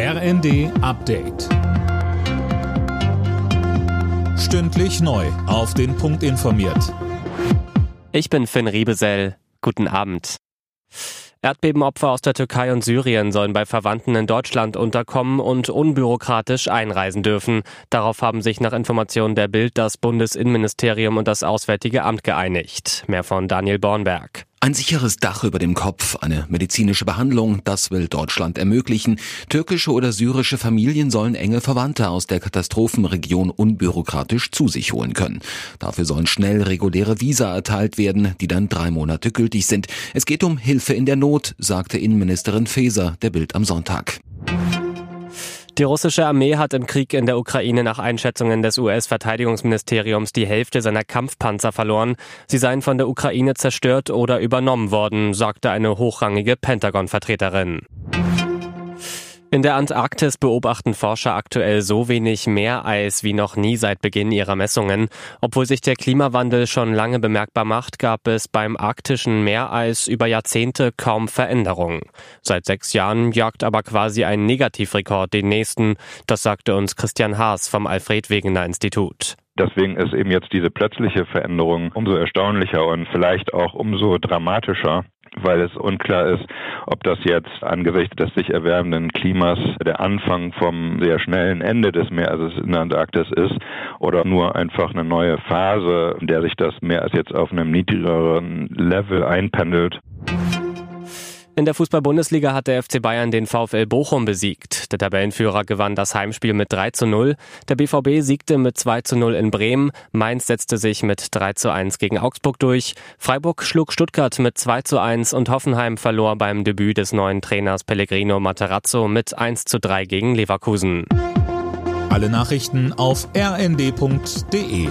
RND Update. Stündlich neu. Auf den Punkt informiert. Ich bin Finn Riebesell. Guten Abend. Erdbebenopfer aus der Türkei und Syrien sollen bei Verwandten in Deutschland unterkommen und unbürokratisch einreisen dürfen. Darauf haben sich nach Informationen der Bild das Bundesinnenministerium und das Auswärtige Amt geeinigt. Mehr von Daniel Bornberg. Ein sicheres Dach über dem Kopf, eine medizinische Behandlung, das will Deutschland ermöglichen. Türkische oder syrische Familien sollen enge Verwandte aus der Katastrophenregion unbürokratisch zu sich holen können. Dafür sollen schnell reguläre Visa erteilt werden, die dann drei Monate gültig sind. Es geht um Hilfe in der Not, sagte Innenministerin Faeser der Bild am Sonntag. Die russische Armee hat im Krieg in der Ukraine nach Einschätzungen des US-Verteidigungsministeriums die Hälfte seiner Kampfpanzer verloren. Sie seien von der Ukraine zerstört oder übernommen worden, sagte eine hochrangige Pentagon-Vertreterin. In der Antarktis beobachten Forscher aktuell so wenig Meereis wie noch nie seit Beginn ihrer Messungen. Obwohl sich der Klimawandel schon lange bemerkbar macht, gab es beim arktischen Meereis über Jahrzehnte kaum Veränderungen. Seit sechs Jahren jagt aber quasi ein Negativrekord den nächsten. Das sagte uns Christian Haas vom Alfred Wegener Institut. Deswegen ist eben jetzt diese plötzliche Veränderung umso erstaunlicher und vielleicht auch umso dramatischer weil es unklar ist, ob das jetzt angesichts des sich erwärmenden Klimas der Anfang vom sehr schnellen Ende des Meeres in der Antarktis ist oder nur einfach eine neue Phase, in der sich das Meer jetzt auf einem niedrigeren Level einpendelt. In der Fußball-Bundesliga hat der FC Bayern den VfL Bochum besiegt. Der Tabellenführer gewann das Heimspiel mit 3 zu 0. Der BVB siegte mit 2 zu 0 in Bremen. Mainz setzte sich mit 3 zu 1 gegen Augsburg durch. Freiburg schlug Stuttgart mit 2 zu 1 und Hoffenheim verlor beim Debüt des neuen Trainers Pellegrino Materazzo mit 1 zu 3 gegen Leverkusen. Alle Nachrichten auf rnd.de